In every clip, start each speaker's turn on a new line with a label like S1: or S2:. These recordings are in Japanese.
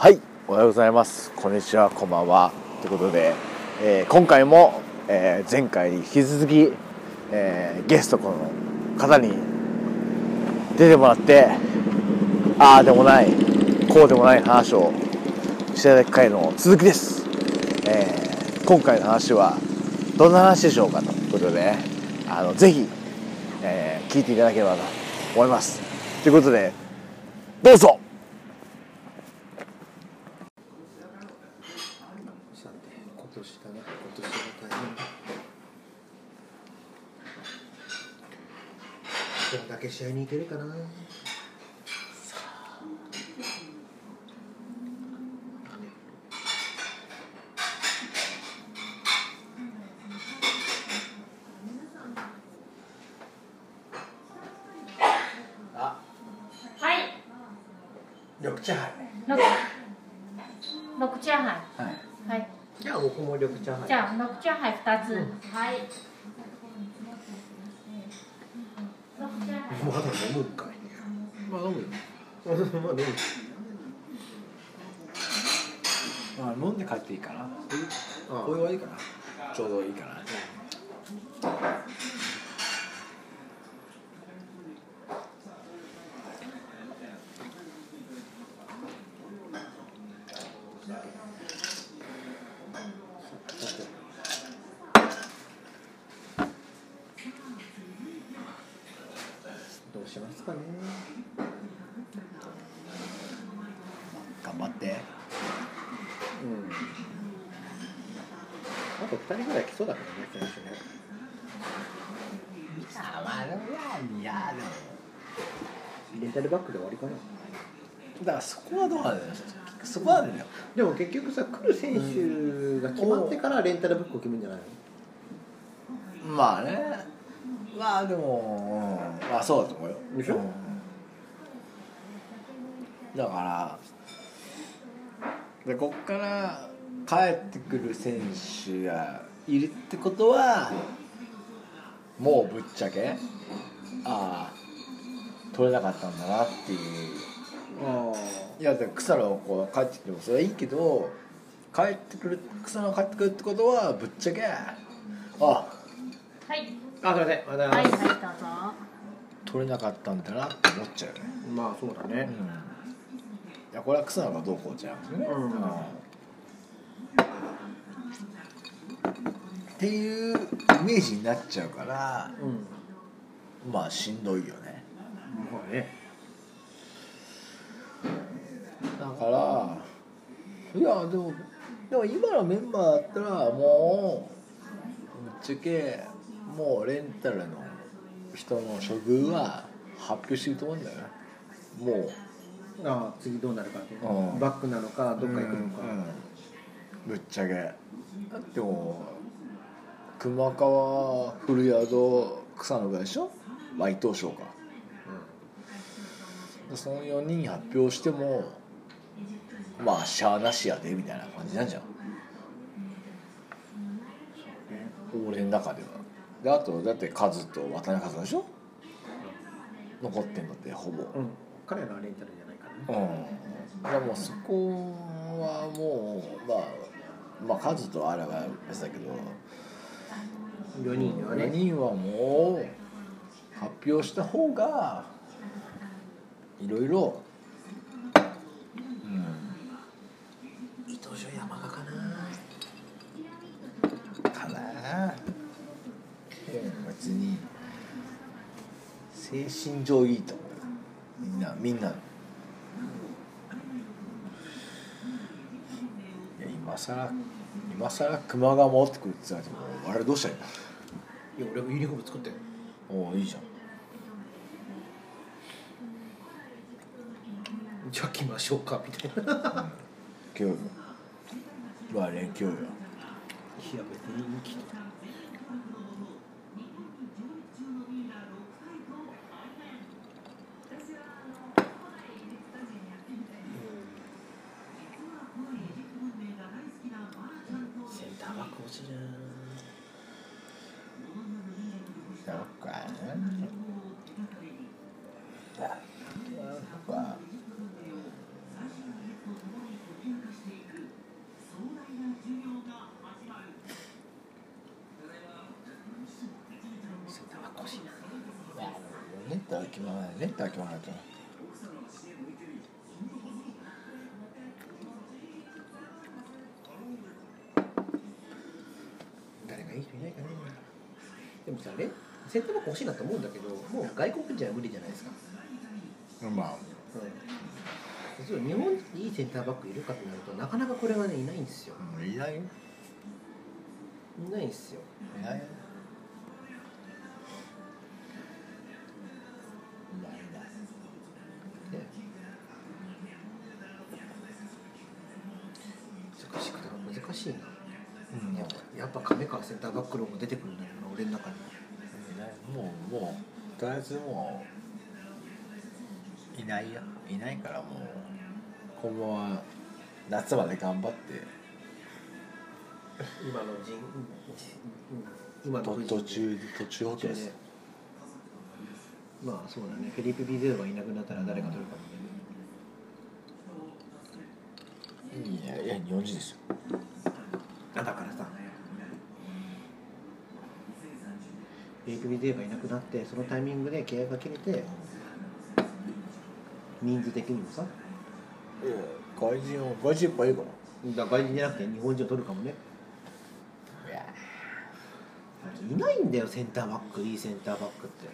S1: はいおはようございます。こんにちはこんばんは。ということで、えー今回も、えー前回に引き続き、えーゲストこの方に出てもらってああでもないこうでもない話をしていただく回の続きです、えー今回の話はどんな話でしょうかということであのぜひ、えー聞いていただければと思います。ということでどうぞ
S2: さて今年だな今年は大変どんだけ試合に行けるかなあ
S3: はい、
S1: 緑茶杯
S3: 六六茶杯。
S1: はい
S3: はい。
S2: じゃあ僕も緑茶杯
S3: じゃあ六茶杯二つ。はい。
S2: まだ飲むんかい
S1: まあ飲む。よ
S2: まだ飲む。
S1: まあ飲んで帰っていいかな
S2: あ
S1: お湯はいいかなちょうどいいかな。
S2: どうしますかね
S1: 頑張って
S2: うんあと二人ぐらい来そうだけどね選手ね
S1: いやまあでもいやいやでも
S2: レンタルバックで終わりかな
S1: だからそこはどうなんだよそこはだよ
S2: でも結局さ来る選手が決まってからレンタルブックを決めるんじゃないの？
S1: まあね。まあでも、うん、まあそうだと思うよ。
S2: でしょ？
S1: うん。だからでこっから帰ってくる選手がいるってことはもうぶっちゃけああ取れなかったんだなっていう
S2: あ
S1: いやだから草野こう帰ってきてもそれはいいけど帰ってくる草野が帰ってくるってことはぶっちゃけあ
S3: はい。
S2: あすいません。ありがとうござい
S3: はい、
S2: ます、
S3: はい、どうぞ。
S1: 取れなかったんだなって思っちゃうよね、
S2: まあそうだね、
S1: いやこれは草野がどうこうじゃなくてね、
S2: うん。
S1: っていうイメージになっちゃうから
S2: うん。
S1: まあしんどいよね。
S2: まあね
S1: だから。いやでもでも今のメンバーだったらもうぶっちゃけもうレンタルの人の処遇は発表してると思うんだよね。もう。
S2: ああ次どうなるかっていう
S1: うん。
S2: バックなのかどっか行くのか、
S1: ぶっちゃけ。だってもう熊川古宿草野ぐらいでしょ？内藤翔かその4人発表してもまあしゃあなしやでみたいな感じなんじゃん。俺の中では。であとだってカズと渡辺和でしょ？残ってんのってほぼ。
S2: うん、彼らはレンタルじゃないからね
S1: うん、いやもうそこはもうまあまあ数とあれは別だけど。
S2: 4人は
S1: 4
S2: ね
S1: 人はもう発表した方がいろいろ
S2: 伊藤翔山賀かな
S1: うんかな別に精神上いいと思う。よみんなみんな。いや今さら今さら熊が戻ってくるって言われてもあれどうしたらいいの？
S2: いや俺もユニフォーム作って。
S1: おおいいじゃん。
S2: じゃあ来ましょうかみたいな。いや
S1: 今日まあ連休よ。
S2: 別に来てセン
S1: わ練ったら決まない練ったら決まない。と。
S2: 誰がい。い人い。ねでもさ、ね、洗濯欲しいなと思うんだけどもう外国人は無理じゃないですか
S1: まあ。
S2: うん、日本にいいセンターバックいるかってなるとなかなかこれはねいないんですよ。
S1: いない。よ
S2: いないんですよ。
S1: いない。よ
S2: いな
S1: いからもう今後は夏まで頑張って。
S2: 今の人今の
S1: と
S2: 藤井
S1: 途中途中補強です。
S2: ねまあそうだね。フェリペ・ビゼロがいなくなったら誰が取るかもね。
S1: いやいや日本人ですよ。
S2: あだからさフェリペ・ビゼロがいなくなってそのタイミングで契約が切れて人数的にもさ。
S1: いや外人を外人いっぱいいるから
S2: だから外人じゃなくて日本人を取るかもね。
S1: いや。
S2: いないんだよセンターバックいいセンターバックって。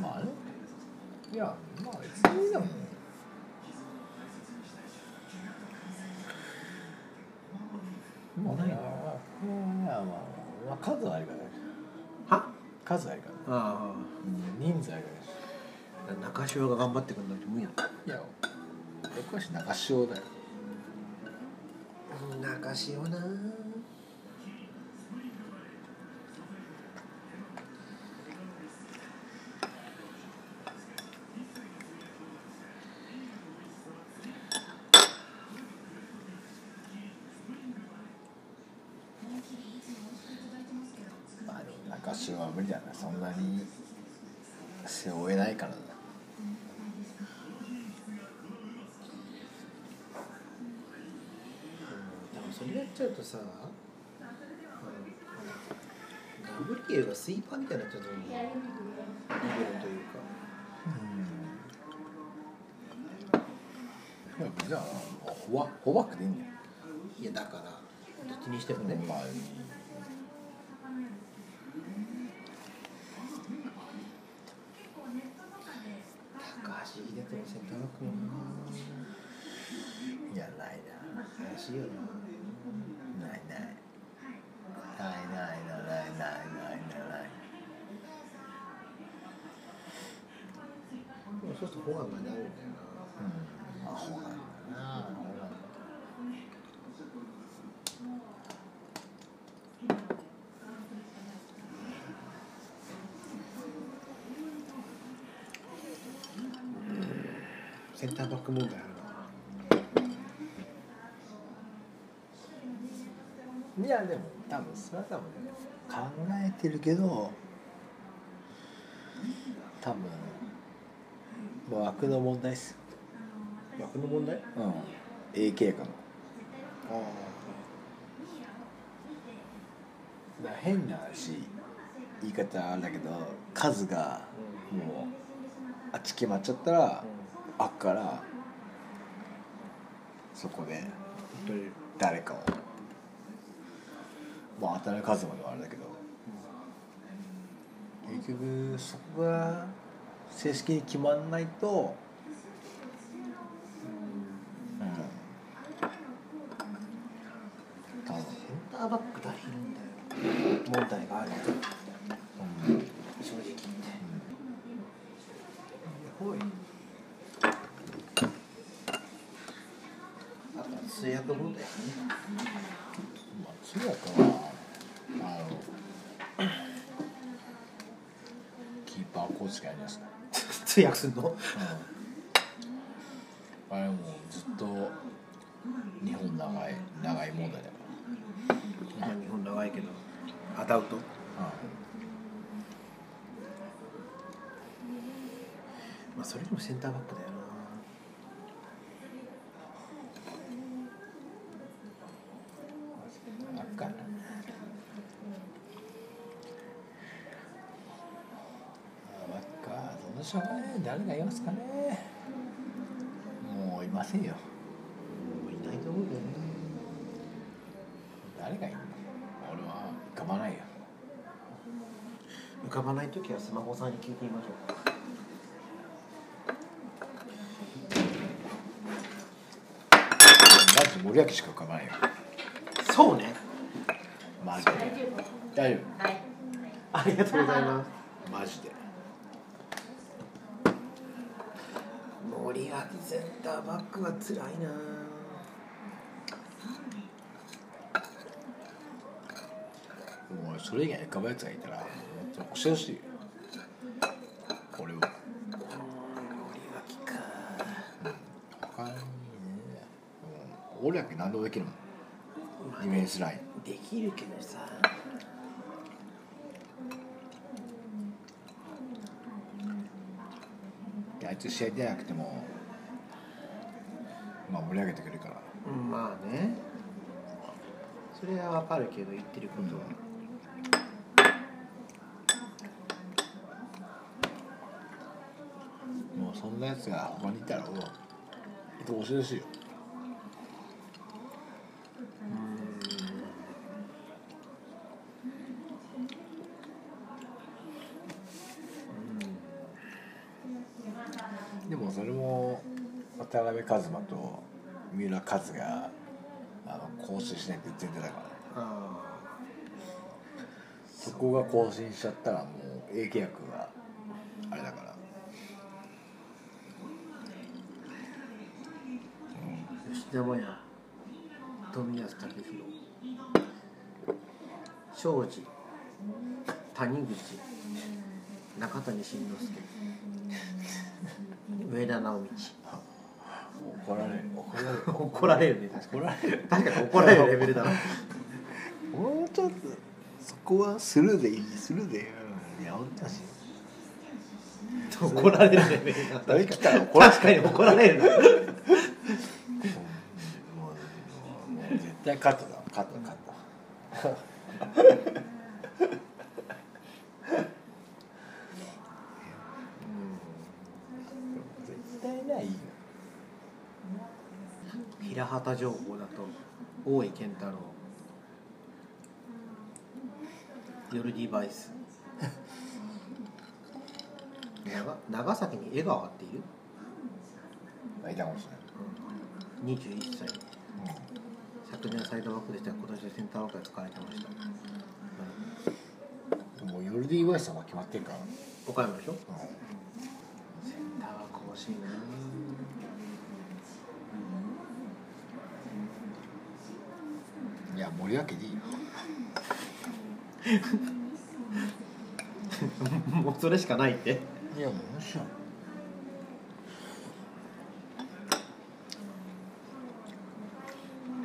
S1: まあね。いやまあ別にでも。まあねまあまあまあ数はあるから
S2: は
S1: 数はあるから
S2: あ
S1: 人数あるか
S2: あ中潮が頑張ってくんだって無理だ
S1: らいや横橋中潮だよ。
S2: 中潮な。
S1: まあでも中潮は無理だな。そんなに背負えないからな
S2: それやっちゃうとさガブリエルがスイーパーみたいになっちゃうと思うリベロというか。
S1: いやじゃあフォワフォーバックでいいんだよ。
S2: いやだからどっちにしてもね、
S1: まあ
S2: 橋秀人のセンターバックもない
S1: やないな。
S2: 怪しいよな。
S1: ないないないないないないない。ないない
S2: でもそうするとフォアがなるんだよな。
S1: うん。アホなんだなアホなんだ
S2: センターバック問題あるない
S1: やでも多分それは多分考えてるけど多分もう枠の問題っす。
S2: 枠の問題？あ
S1: うん。AK かの
S2: あ
S1: だから変な話言い方あれだけど数がもうあっち決まっちゃったらあっからそこで誰かをまあ当たる数まではあれだけど結局そこが正式に決まんないとうん。多分。
S2: センターバック誰いるんだよ。問題がある
S1: うん
S2: 正直言ってほいあとは通訳問題ですね
S1: まあ通訳はあのキーパーコーチがやりました
S2: 通訳すんの？
S1: あれもうずっと日本長い長い問題だか
S2: まあ日本長いけど。アダウト？
S1: ら、
S2: まあそれでもセンターバックだよ
S1: 誰がいますかね。もういませんよ。
S2: もういないと思うんだよね。
S1: 誰がいいの。俺は浮かばないよ。
S2: 浮かばない時はスマホさんに聞いてみましょう。か
S1: マジ森脇しか浮かばないよ。
S2: そうね。
S1: マジで。大丈
S3: はい。
S2: ありがとうございます。
S1: 夫マジで
S2: 森脇センターバックは辛いな。
S1: もうそれ以外に浮かぶやつがいたらもう教えてほしいよ。俺は俺だけ何でもできるもん。ディフェンスライン。
S2: できるけどさ。
S1: であいつ試合出なくてもまあ盛り上げてくれるから。
S2: うんまあね。それはわかるけど言ってることは、
S1: もうそんなやつが他にいたらもう教えてほしいよでもそれも渡辺一馬と三浦和があの更新しないって言ってたから。
S2: あ
S1: そこが更新しちゃったらもう A 契約があれだから。
S2: あ吉田麻也。富安武宏。庄司。谷口。中谷慎之介。上田直道
S1: 怒られる。怒られる。
S2: 怒られる。ね
S1: 怒られる
S2: に確かに怒られるレベルだな
S1: もうちょっとそこはスルーでいい。スルーでやめてほしい
S2: 怒られるレベルだ確かに怒られる。
S1: もう絶対カットだカットカット絶対ないよ
S2: 平畑情報だと大井健太郎。ヨルディ・バイス。長長崎に江川っている？
S1: いたかもしれない。
S2: 21歳。昨年サイドバックでしたが今年はセンターバックで使われてました、
S1: もうヨルディ・ワイスさんは決まってるから、
S2: 岡山でしょ？
S1: う
S2: センターバック欲しいな
S1: や森脇でいいよ
S2: もうそれしかないって。
S1: いやもうもちろん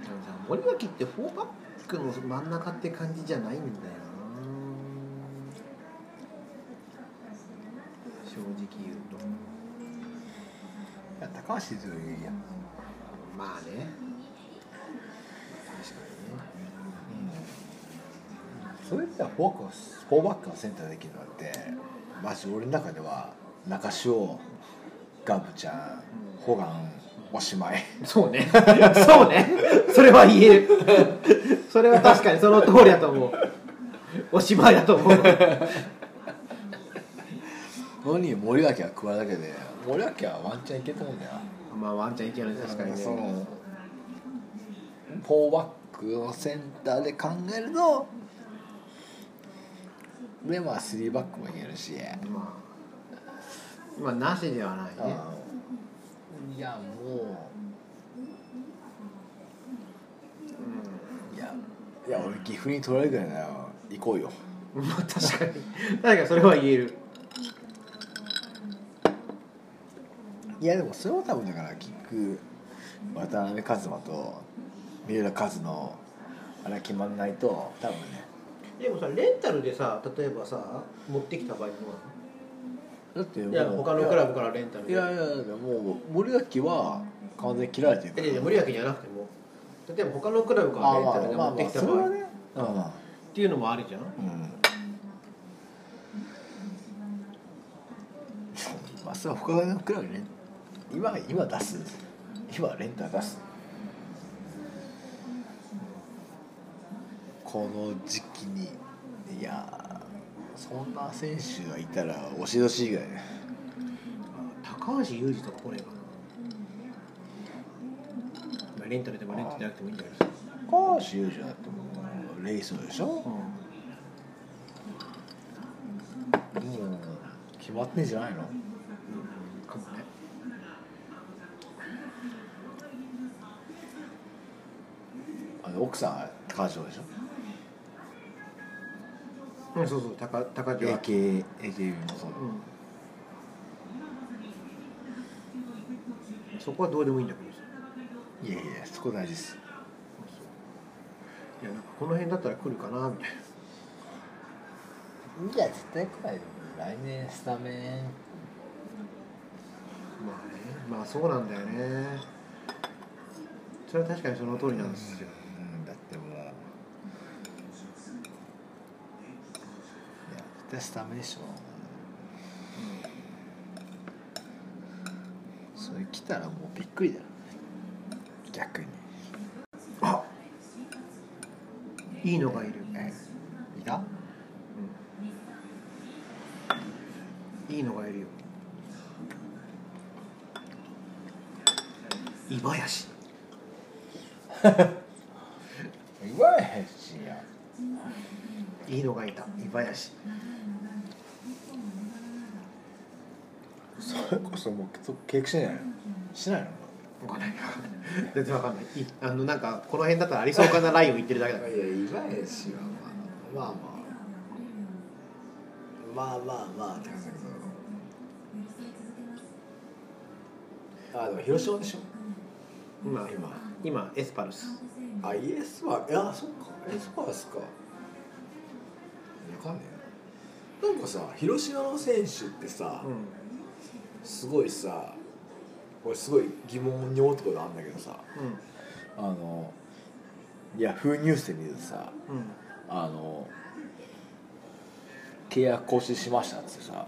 S2: でもさ森脇ってフォーバックの真ん中って感じじゃないんだよな。正直言うと。
S1: いや高橋静香いいやん。
S2: まあね
S1: それってフォークフォーバックのセンターできるのってマジ俺の中では中潮ガブちゃんホガンおしまい。
S2: そうね。そうね。それは言える。それは確かにその通りだと思う。おしまいだと思う。
S1: 何森脇が加わるだけで森脇はワンチャンいけると思うんだよ。
S2: まあワンちゃんいけない確かにね。
S1: そのフォーバックのセンターで考えるとでまあスリーバックもいけるし。
S2: まあまあなしではないね。
S1: いやもう。いやいや俺岐阜に取られるぐらいなら行こうよ。
S2: 確かに。確かにそれは言える。
S1: いやでもそれは多分だからキック渡辺一馬と三浦和のあれが決まんないと多分ね
S2: でもさレンタルでさ例えばさ持ってきた場合どう
S1: だって
S2: いや他のクラブからレンタルで。
S1: いやいやいやもう森脇は完全に切られてるから。
S2: いやいや森脇じゃなくても。例えば他のクラブからレンタルで持ってきた場合っ
S1: それはね
S2: ていうのもあるじゃん。
S1: うん、うん、それは他のクラブにね今今出す。今レンタル出すこの時期にいやそんな選手がいたら押し出し以外ね。
S2: 高橋裕二とか来ればまあレンタルでもレンタルじゃなくてもいいんだけどさ
S1: 高橋優二だってもうレイソでしょ？もう決まってんじゃないの？
S2: かもね。
S1: あの奥さんは高橋でしょ？
S2: うんそうそう高高木は。
S1: AK AKB もそう
S2: うん。そこはどうでもいいんだけどさ。
S1: いやいやそこ大事です。
S2: いやなんかこの辺だったら来るかなみたいな。い
S1: や絶対来ないよ。来年スタメン。
S2: まあねまあそうなんだよね。それは確かにその通りなんですよ。
S1: うんだってもういや絶対スタメンでしょ。それ来たらもうびっくりだ。よ逆に。
S2: あいいのがいる。
S1: えいた？
S2: いいのがいるよ。井林
S1: 岩それこそもう契約しないのしないの
S2: わかんない全然わかんないいあのなんかこの辺だったらありそうかなラインを言ってるだけだから
S1: いや岩井氏はまあまあまあまあまあまあって感じだけどあでも広島でしょ
S2: 今
S1: 今
S2: 今エスパルス
S1: あイエスはいやそっかエスパースかわかんねえななんかさ広島の選手ってさ、
S2: うん。
S1: すごいさこれすごい疑問に思ったことあるんだけどさ
S2: う
S1: あのヤフーニュースで見るとさ
S2: んうん。
S1: あの契約更新しましたっつってさ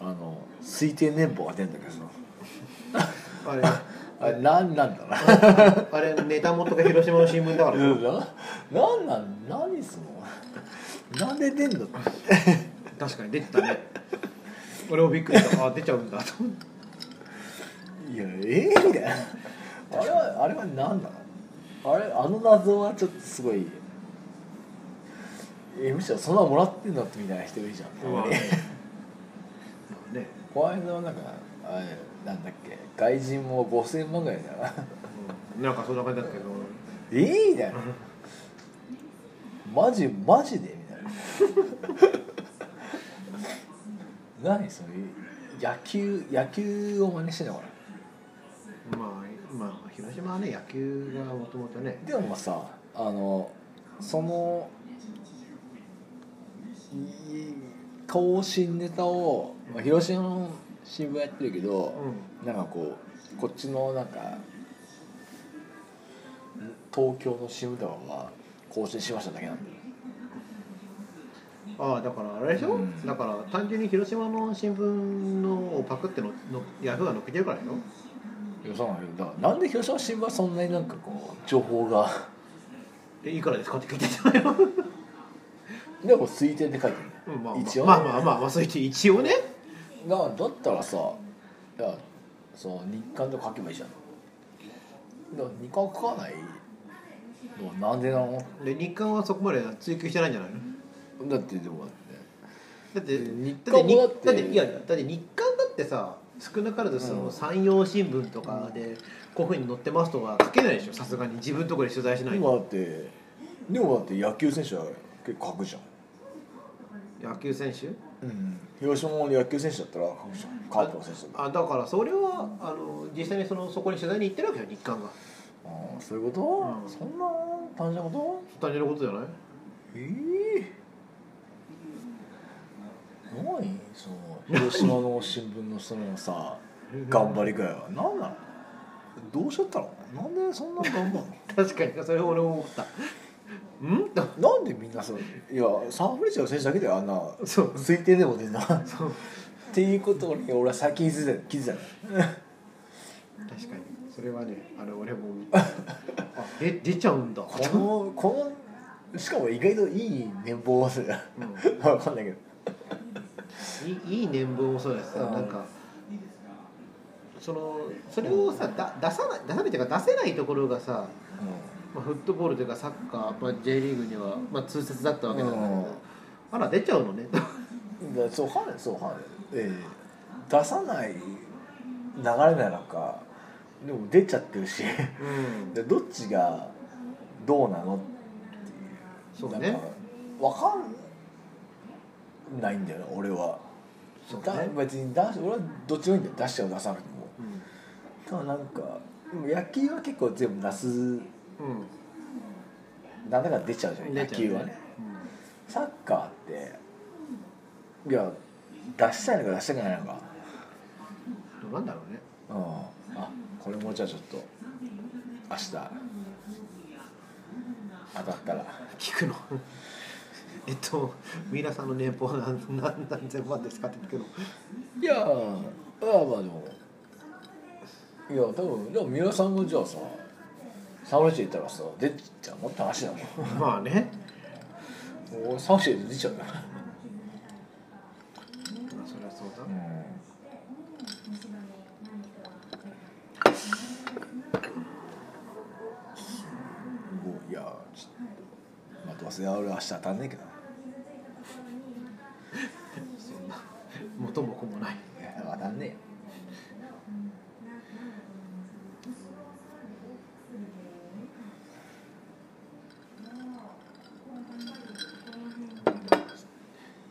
S2: うん。
S1: あの推定年俸が出るんだけどさ。
S2: あれ。
S1: あれ何なんだろう。な
S2: あれネタ元が広島の新聞だから。
S1: ななんなん何すんのなんで出んの？
S2: 確かに出てたね俺もびっくりしたあ出ちゃうんだと思って
S1: いやええみたいなあれはあれは何なのあれあの謎はちょっとすごいえむしろそんなもらってんだってみたいな人いるじゃん、
S2: まあね
S1: この間はなんかあれなんだっけ外人も5000万ぐらいだな
S2: うん。なんかそんな感じだったけ？ど
S1: ええみたいなマジマジでみたいな何それ野球野球を真似してんのかな？
S2: まあまあ広島はね野球がもともとね。
S1: でもさあのそのい更新ネタを、まあ、広島の新聞やってるけど、なんかこうこっちのなんかん東京の新聞とかは更新しましただけなんだよ
S2: ああだからあれでしょ、
S1: うん。
S2: だから単純に広島の新聞のをパクってののヤフーが載っけてるからよ
S1: いやそうなんだけどだからなんで広島新聞はそんなになんかこう情報が？
S2: えいくらですかって聞いてたよ、
S1: でも推定って書いてる
S2: うんまあ、
S1: 一応ね。
S2: まあまあまあまあそう言って一応ね。
S1: だだったらさいやその日刊で書けばいいじゃん。だから日刊書かないのんでなの？
S2: で日刊はそこまで追求してないんじゃないの？
S1: だってでもだって
S2: だって
S1: 日
S2: だって
S1: だって。
S2: だっていやだって日刊だってさ少なからずその山陽新聞とかでこういうふうに載ってますとは書けないでしょ。さすがに。自分のところで取材しないと。
S1: でもだってでもだって野球選手は結構書くじゃん。
S2: 野球選手？
S1: うん。広島の野球選手だったら書くじゃん。カープの選手
S2: あだからそれはあの実際にそのそこに取材に行ってるわけよ日刊が。
S1: ああそういうこと、
S2: うん。
S1: そんな単純なこ
S2: 単純なことじゃない？
S1: とええ何その広島の新聞のそのさ頑張り具合は。何なの？どうしちゃったの？なんでそんな頑張るの？
S2: 確かにそれ俺も思った。ん？と
S1: なんでみんなそう？いやサンフレッチェの選手だけであんな。
S2: そう。
S1: 推定でも出んな
S2: そう。
S1: っていうことに俺は最近気づいた。気づいたの。
S2: 確かに。それはねあの俺もあで出ちゃうんだ。
S1: このこのしかも意外といい年俸数だ
S2: う
S1: 分 かんないけど。
S2: ん いい いい年俸もそうです
S1: うん。
S2: なんかそのそれをさだ出さない出さないっていうか出せないところがさ、まあ、フットボールというかサッカー、まあ、J リーグには、まあ、通説だったわけだから、
S1: うん。
S2: あら出ちゃうのね。
S1: そうはねそうはね、ええ。出さない流れなのかでも出ちゃってるし。
S2: うん。
S1: でどっちがどうなのっていう。
S2: そうね。
S1: 分かんないんだよね俺は、だ
S2: そうね。
S1: 別に出し俺はどっちもいいんだよ出しちゃう出さなくても。
S2: うん。
S1: ただなんかでも野球は結構全部出す。
S2: うん。
S1: なんだか出ちゃうじゃん野球はね。サッカーっていや出したいのか出したくないのか。
S2: うんどうなんだろうね。
S1: うん。あこれもじゃあちょっと明日当たったら。
S2: 聞くのえっと三浦さんの年俸は何何何千万ですかって聞くの。
S1: いやーあまあでも。いや多分でも三浦さんがじゃあさサムライチ行ったらさ出ちゃうもって話だもん。
S2: まあね。
S1: 俺サムライチで出ちゃうよ。
S2: まあそれはそうだ。
S1: うん。おいやちょっとまあどうせ俺明日当たんねえけど
S2: そんな元も子もない
S1: いや当たんねえよ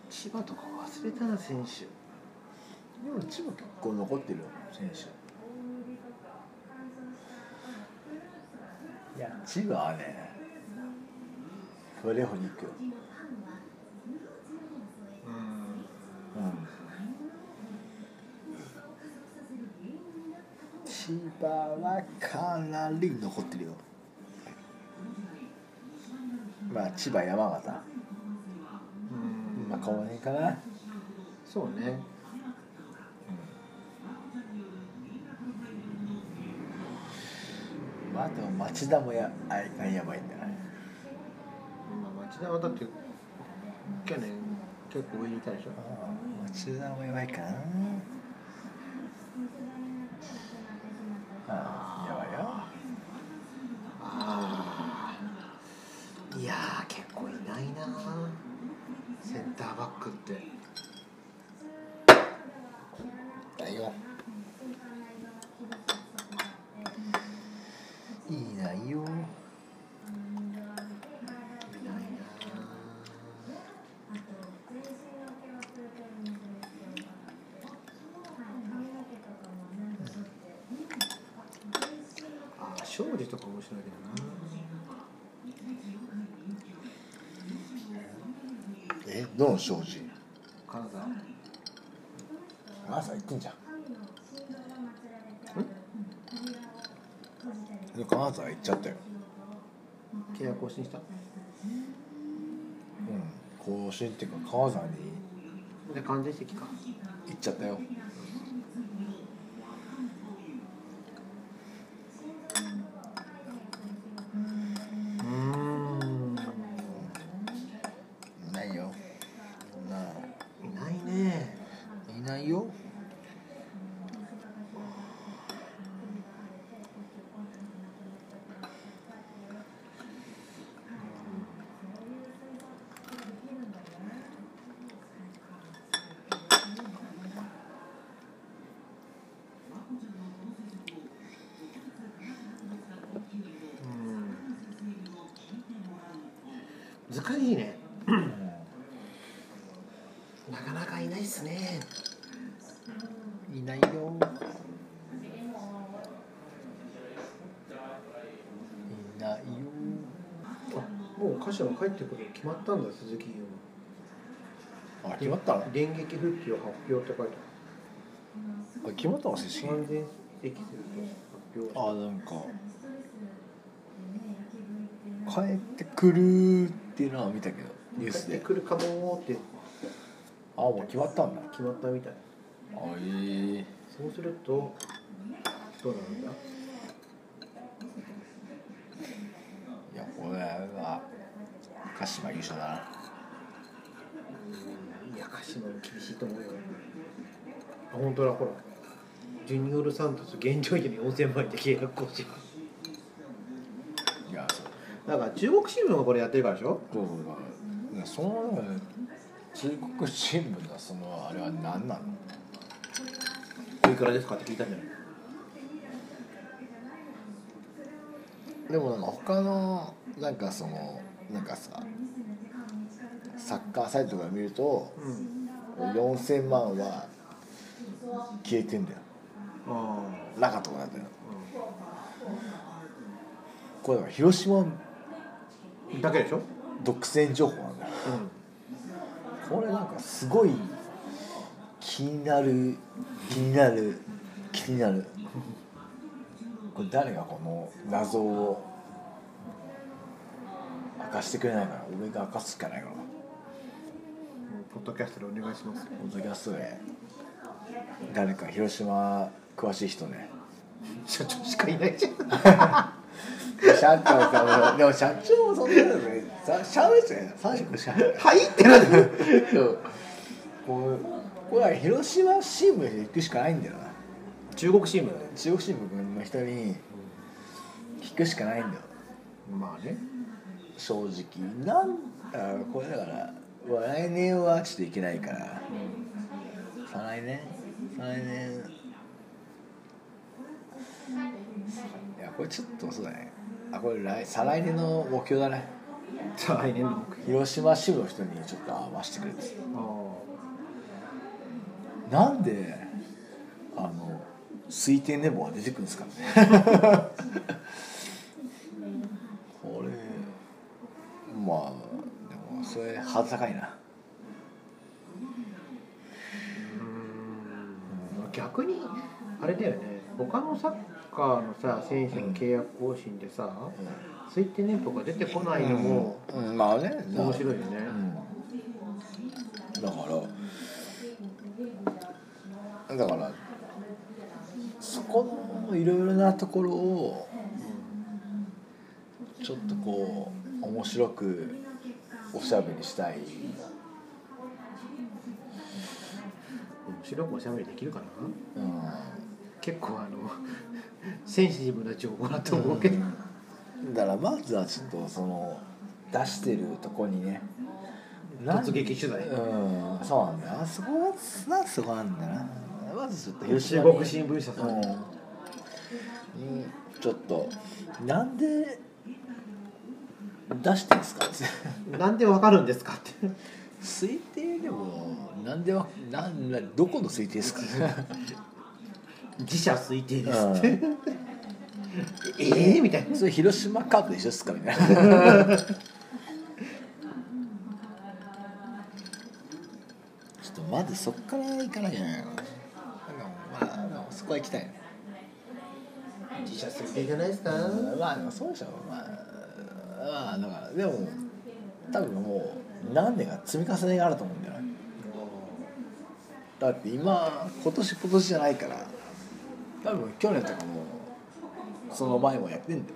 S2: 千葉とか忘れたな選手。
S1: でも千葉結構残ってるよ選手。いや千葉はねプレーオフに行くようん。千葉はかなり残ってるよ。まあ千葉山形。この辺かな。
S2: そうね。
S1: まあでも町田もやあいかんやばいんだな
S2: まあ町田はだって去年結構上にいたでしょ。
S1: 町田もやばいかなああやばいよ
S2: ああいやー結構いないなセンターバックって
S1: だよいいないよ
S2: いないなああ庄司とか面白いけどな。
S1: えどの庄司
S2: 金沢
S1: 朝行くんじゃん。で金沢行っちゃったよ。
S2: 契約更新した？
S1: うん更新っていうか金沢に
S2: で完全席か。
S1: 行っちゃったよ
S2: うん
S1: いないよ
S2: いないね
S1: いないよ
S2: うん難しいねなかなかいないっすね。
S1: いないよ。いないよ。
S2: あもう歌手は帰ってくるの決まったんだ鈴木優
S1: あ決まった
S2: 電撃復帰を発表って書いて
S1: あ決まったの正式
S2: ある完全駅すると発表
S1: あなんか。帰ってくるっていうのは見たけどニュースで。
S2: 帰ってくるかもーって
S1: あもう決まったんだ。
S2: 決まったみたい。
S1: おい
S2: そうするとどうなるんだ？
S1: いやこれは鹿島優勝だな。い
S2: や鹿島も厳しいと思うよ。あ本当だほら。ジュニオル・サントス現状維持に4000万円で契約更新。
S1: いやそう。
S2: だから中国新聞がこれやってるからでしょ？
S1: そうそうだからその中国新聞のそのあれは何なの？
S2: おいくらですかって聞いたんじゃない？
S1: でもなんか他のなんかそのなんかさサッカーサイトとか見ると
S2: うん。
S1: 4000万は消えてんだよ。
S2: あ
S1: なかったことなん。だよ
S2: あ、
S1: これだから広島
S2: うん、だけでしょ？
S1: 独占情報なんだよ。
S2: うん
S1: これなんかすごい気になる気になる気になる。これ誰がこの謎を明かしてくれないかな？俺が明かすしかないから
S2: ポッドキャストでお願いします。
S1: ポッドキャストで。誰か広島詳しい人ね。
S2: 社長しかいないじゃん
S1: 社長さでも社長もそんなのねさしゃべってね三色しゃべる
S2: はいってなる
S1: そうこうこれは広島新聞で行くしかないんだよな。
S2: 中国新聞
S1: 中国新聞の人に聞くしかないんだよ
S2: まあね。
S1: 正直なんあこれだから来年はちょっといけないから。再来年？再来年？いやこれちょっとそうだねあこれ来再来年の目標だね。
S2: さあ来年の目標。
S1: 広島支部の人にちょっと合わせてくれって。
S2: あ
S1: なんであの推定寝坊が出てくるんですかね。これまあでもそれはず高いな。
S2: 逆にあれだよね。他のサッカーのさ選手の契約更新でさ、推定年俸が出てこないのも
S1: うん、うん。まあね。
S2: 面白いよね、
S1: うん、だからだからそこのいろいろなところをちょっとこう面白くおしゃべりしたい。
S2: 面白くおしゃべりできるかな？
S1: うん。
S2: 結構あのセンシティブな情報だと思うけど、
S1: だからまずはちょっとその出してるとこにね。
S2: 突撃取材？
S1: うん。そうなんだよ。あそこはなんそこなんだよな。まずちょっと
S2: 中国新聞社さん。に、
S1: うん。にちょっとなんで出してんすか？って
S2: なんでわかるんですか？って
S1: 推定でもなんでわなんなどこの推定ですか？
S2: 自社推定です
S1: うん。
S2: ってええみたいな。
S1: それ広島カープで一緒っすかみたいな。ちょっとまずそっから行かなきゃいけな。いのでもまあそこは行きたい。ね
S2: 自社推定じゃないですか？
S1: まあでもそうでしょまあまあだからでも多分もう何年か積み重ねがあると思うんだよねだって今今年今年じゃないから多分去年とかもその前もやってんだよ。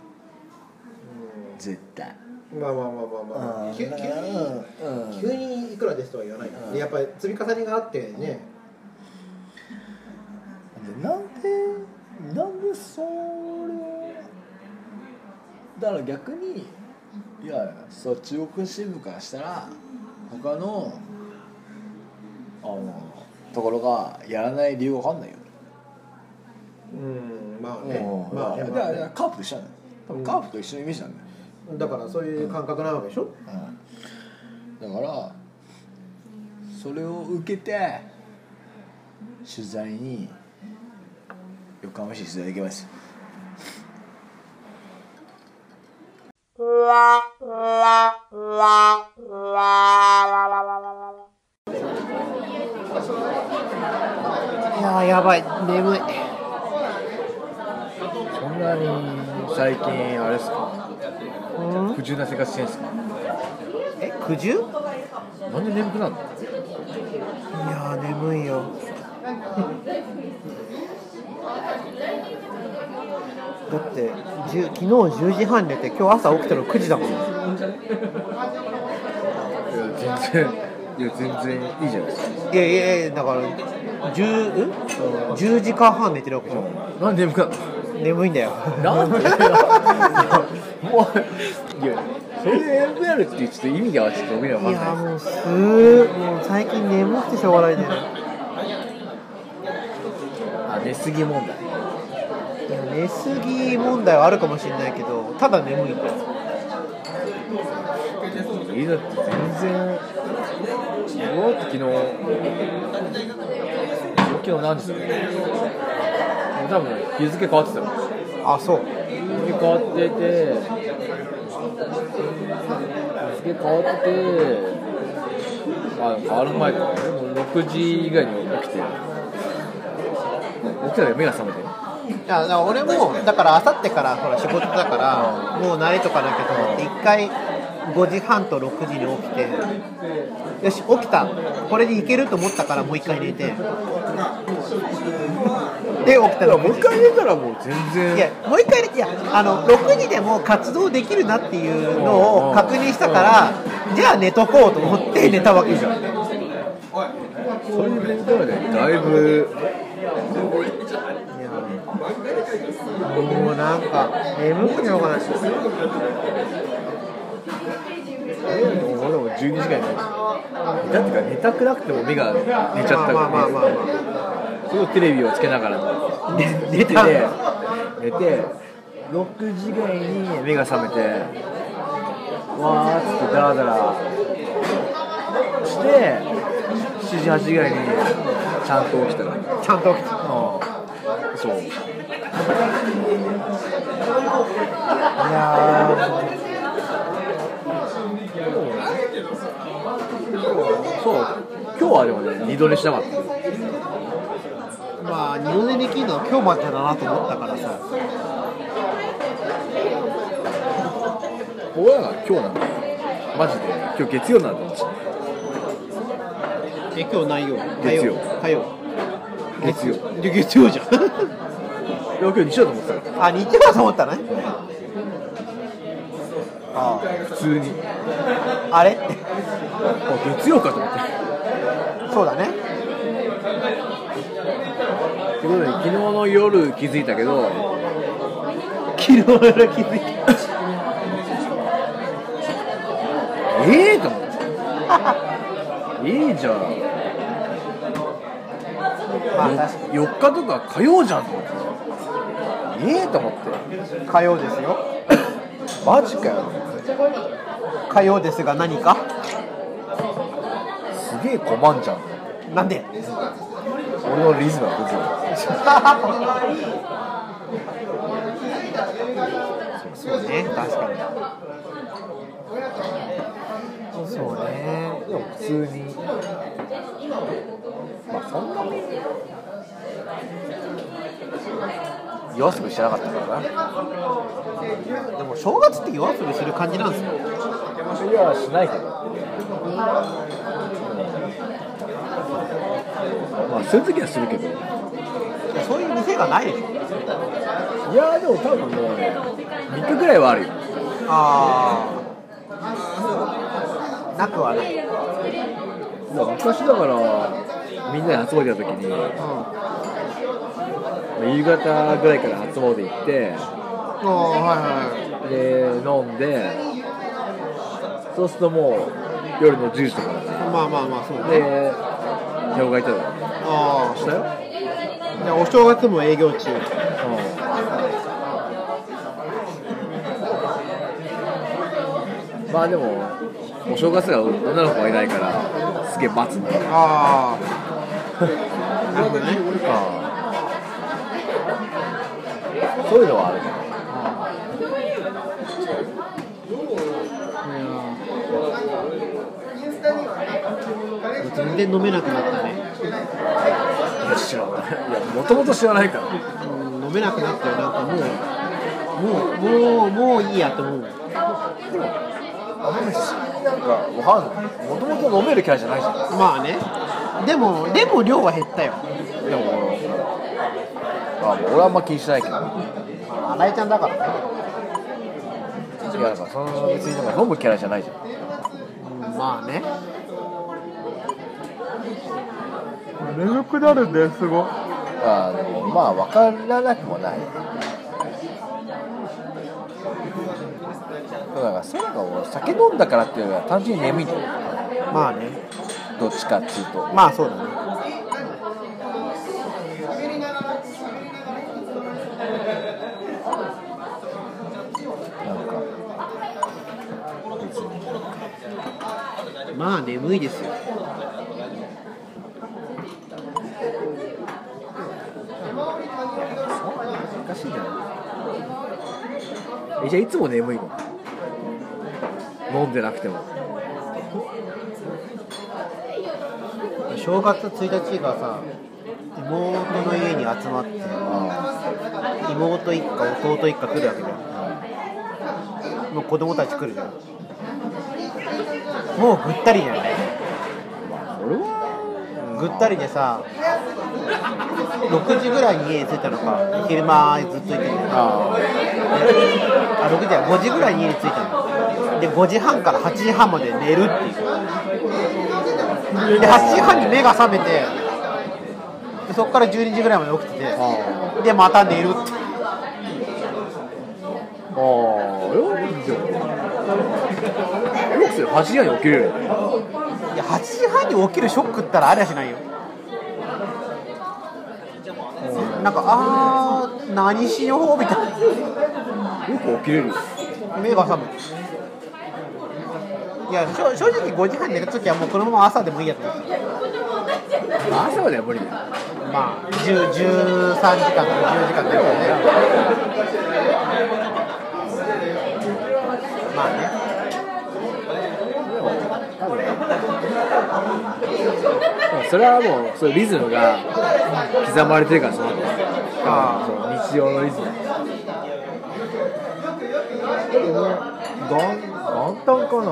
S1: 絶対。
S2: まあまあまあまあまあ、
S1: うん。
S2: 急に、急にいくらですとは言わない。から、
S1: うん。
S2: やっぱり積み重ねがあってね、
S1: でなんでなんでそれをだから逆にいやそう中国新聞からしたら他のあのところがやらない理由わかんないよ、
S2: うんまあね。
S1: うん。
S2: まあね。まあね。
S1: らカープと一緒なんだよ多分カープと一緒のイメージなんだよ、
S2: だからそういう感覚なわけでしょ、
S1: うん、だからそれを受けて取材に横浜市取材行きます
S2: いやーやばい。眠い
S1: なに最近あれですか？不自由な生活してんすか？
S2: え九十い
S1: なんで眠くなるの？
S2: やー眠いよ。だって10昨日10時半寝て今日朝起きたの9時だもん。
S1: いや全然いや全然いいじゃないですか。
S2: いやいやいやだから 10, ん？10時間半寝てるわけじゃん。
S1: なんで眠くなった
S2: 眠いんだよ。
S1: なんで？もういやそれで MVR ってちょっと意味がちょっと僕には分
S2: いや
S1: かんない。
S2: もうすーもう最近眠くてしょうがないんだよね。
S1: あ寝すぎ問題。
S2: いや寝すぎ問題はあるかもしれないけどただ眠いんだよ。
S1: いいだって全然。僕だって昨日。昨日何時だ？多分日付変わってたよ。
S2: あそう。
S1: 日付変わってて日付変わっててあ変わる前か。もう6時ぐらいに起きて起きたら目が覚めて
S2: いやだから俺もだからあさってからほら仕事だからもう慣れとかなきゃと思って一回5時半と6時に起きてよし起きた。これでいけると思ったからもう一回寝てで起きたら
S1: もう一回寝たらもう全然。
S2: いやもう一回いやあの6時でも活動できるなっていうのを確認したからじゃあ寝とこうと思って寝たわけじゃん。
S1: それで寝たらねだいぶ
S2: もうなんか眠くてしょうがない
S1: えもう？俺も12時間寝だってか寝たくなくても目が寝ちゃったから、ね、
S2: まあまあまあまあ
S1: すごいテレビをつけながら。
S2: 寝
S1: 寝てて。寝て。6時ぐらいに目が覚めて。わーっつってダラダラして7時8時ぐらいにちゃんと起きたら
S2: ちゃんと起きた。
S1: うん。そう。
S2: いや
S1: そう。今日はでもね二度寝しなかった。
S2: ーまあ二度寝できるのは今日までだなと思ったからさ。
S1: 俺らが今日なんだよ。マジで。今日月曜なんだ私
S2: え今日ないよ
S1: 月曜。
S2: 火曜。
S1: 月曜。い
S2: で月曜じゃん。
S1: や今日日曜だと思ってたから
S2: あ日曜だと思ったね。あ
S1: 普通に。
S2: ああれ？
S1: あ月曜かと思って。
S2: そうだね
S1: ということで昨日の夜気づいたけど
S2: 昨日の夜気づいた。
S1: ええと思って。いいじゃん
S2: まあ確か
S1: 4日とか火曜じゃんと思って。ええと思って。
S2: に火曜ですよ。
S1: マジかよ。
S2: 火曜ですが何か？
S1: すげえ困んじゃん。
S2: なんで？
S1: 俺のリズムは崩
S2: そうね。確かに。そうね。
S1: でも普通に。まあそんな夜遊びしてなかったからな
S2: でも正月って夜遊びする感じなんですよ
S1: いやしないけどまあそういう時はするけど。
S2: そういう店がない？でしょ
S1: いやでも多分もうね3日ぐらいはあるよ。
S2: ああなくはない、
S1: 昔だからみんなで集まってた時に
S2: うん、
S1: まあ夕方ぐらいから初詣行って
S2: ああはいはい
S1: で飲んでそうするともう夜の10時とかだか
S2: まあまあまあそう
S1: ら
S2: ね。
S1: で手をがいたら
S2: ああ
S1: したよ、
S2: じゃあお正月も営業中。
S1: うん、まあでもお正月は女の子がいないからすげえ待つ んだよ
S2: ああなるほどね
S1: そういうのはある。
S2: 全然飲めなくなった
S1: 知らない。いやもともと知らないから。
S2: うん、飲めなくなったよなんかもうもうもうもういいやと思う。
S1: なんかわかんない。もともと飲めるキャラじゃないじゃん。
S2: まあね。でもでも量は減ったよ。
S1: でもあもう俺はあんま気にしないけど。
S2: 新井ちゃんだからね。
S1: いやだからその別になんか飲むキャラじゃないじゃん
S2: まあね
S1: 眠くなるんだよすごい。あでもまあ分からなくもない。だからそれがもう酒飲んだからっていうよりは単純に眠い。
S2: まあね。
S1: どっちかっていうと。
S2: まあそうだね。
S1: なんか
S2: まあ眠いですよ
S1: 難しいんじゃないえじゃあいつも眠いの。飲んでなくても。
S2: 正月1日がさ妹の家に集まって妹一家弟一家来るわけじゃん。もう子供たち来るじゃん。もうぐったりじゃない。
S1: 俺は。
S2: ぐったりでさ6時ぐらいに家に着いたのか。昼間ずっといてる
S1: あ
S2: あ6時じゃない5時ぐらいに家に着いたの。で5時半から8時半まで寝るっていう。で8時半に目が覚めてでそこから12時ぐらいまで起きてて
S1: あ
S2: でまた寝るって。
S1: ああよでもよ。くする。8時半に起きれる。
S2: いや8時半に起きるショックったらありゃしないよなんかあー何しようみたいな。
S1: よく起きれる。よ
S2: 目が覚む。いや正正直5時半に寝た時はもうこのまま朝でもいいやと。思って
S1: 朝までは無理だよ。
S2: まあ10 13時間とか10時間寝るよね。まあね。
S1: それはもうそういうリズムが刻まれてるからそうなってる
S2: あ
S1: そう日常のリズ。ム元元旦かな。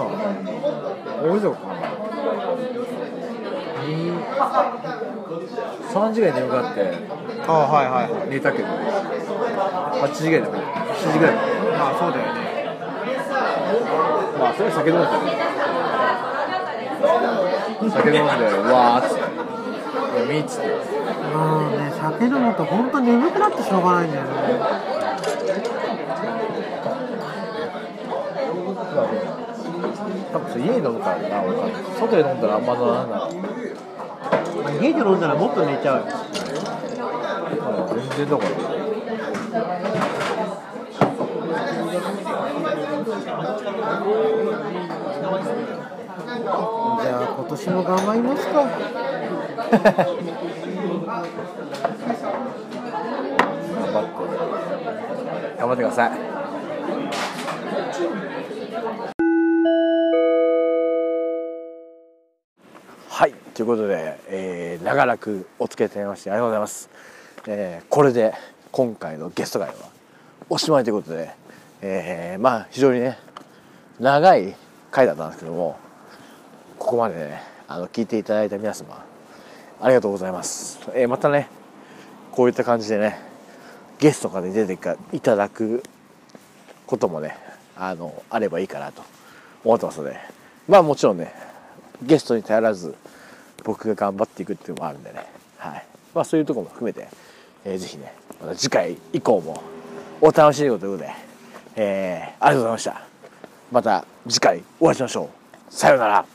S1: 大晦日かな。に3時ぐらい眠くなって。
S2: ああはいはいはい。
S1: 寝たけど。8時ぐらいだから7時ぐらい
S2: まあそうだよね。
S1: まあそれは酒飲んで酒飲んでうわーっつって。眠いっつって
S2: うんね酒飲むと本当に眠くなってしょうがないんだよね。
S1: 多分家で飲むからな俺は外で飲んだらあんまならない
S2: まあ家で飲んだらもっと寝ちゃう
S1: 全然だから。
S2: じゃあ今年も頑張りますか
S1: 頑張って頑張ってください。はいということで、えー長らくお付き合いいただきましてありがとうございます、えーこれで今回のゲスト会はおしまいということで、えーまあ非常にね長い回だったんですけどもここまでねあの聞いていただいた皆様ありがとうございます、えーまたねこういった感じでねゲストとかで出ていただくこともねあのあればいいかなと思ってますので。まあもちろんねゲストに頼らず僕が頑張っていくっていうのもあるんでね。はい。まあそういうとこも含めて、えーぜひねまた次回以降もお楽しみにということで、えーありがとうございました。また次回お会いしましょう。さようなら。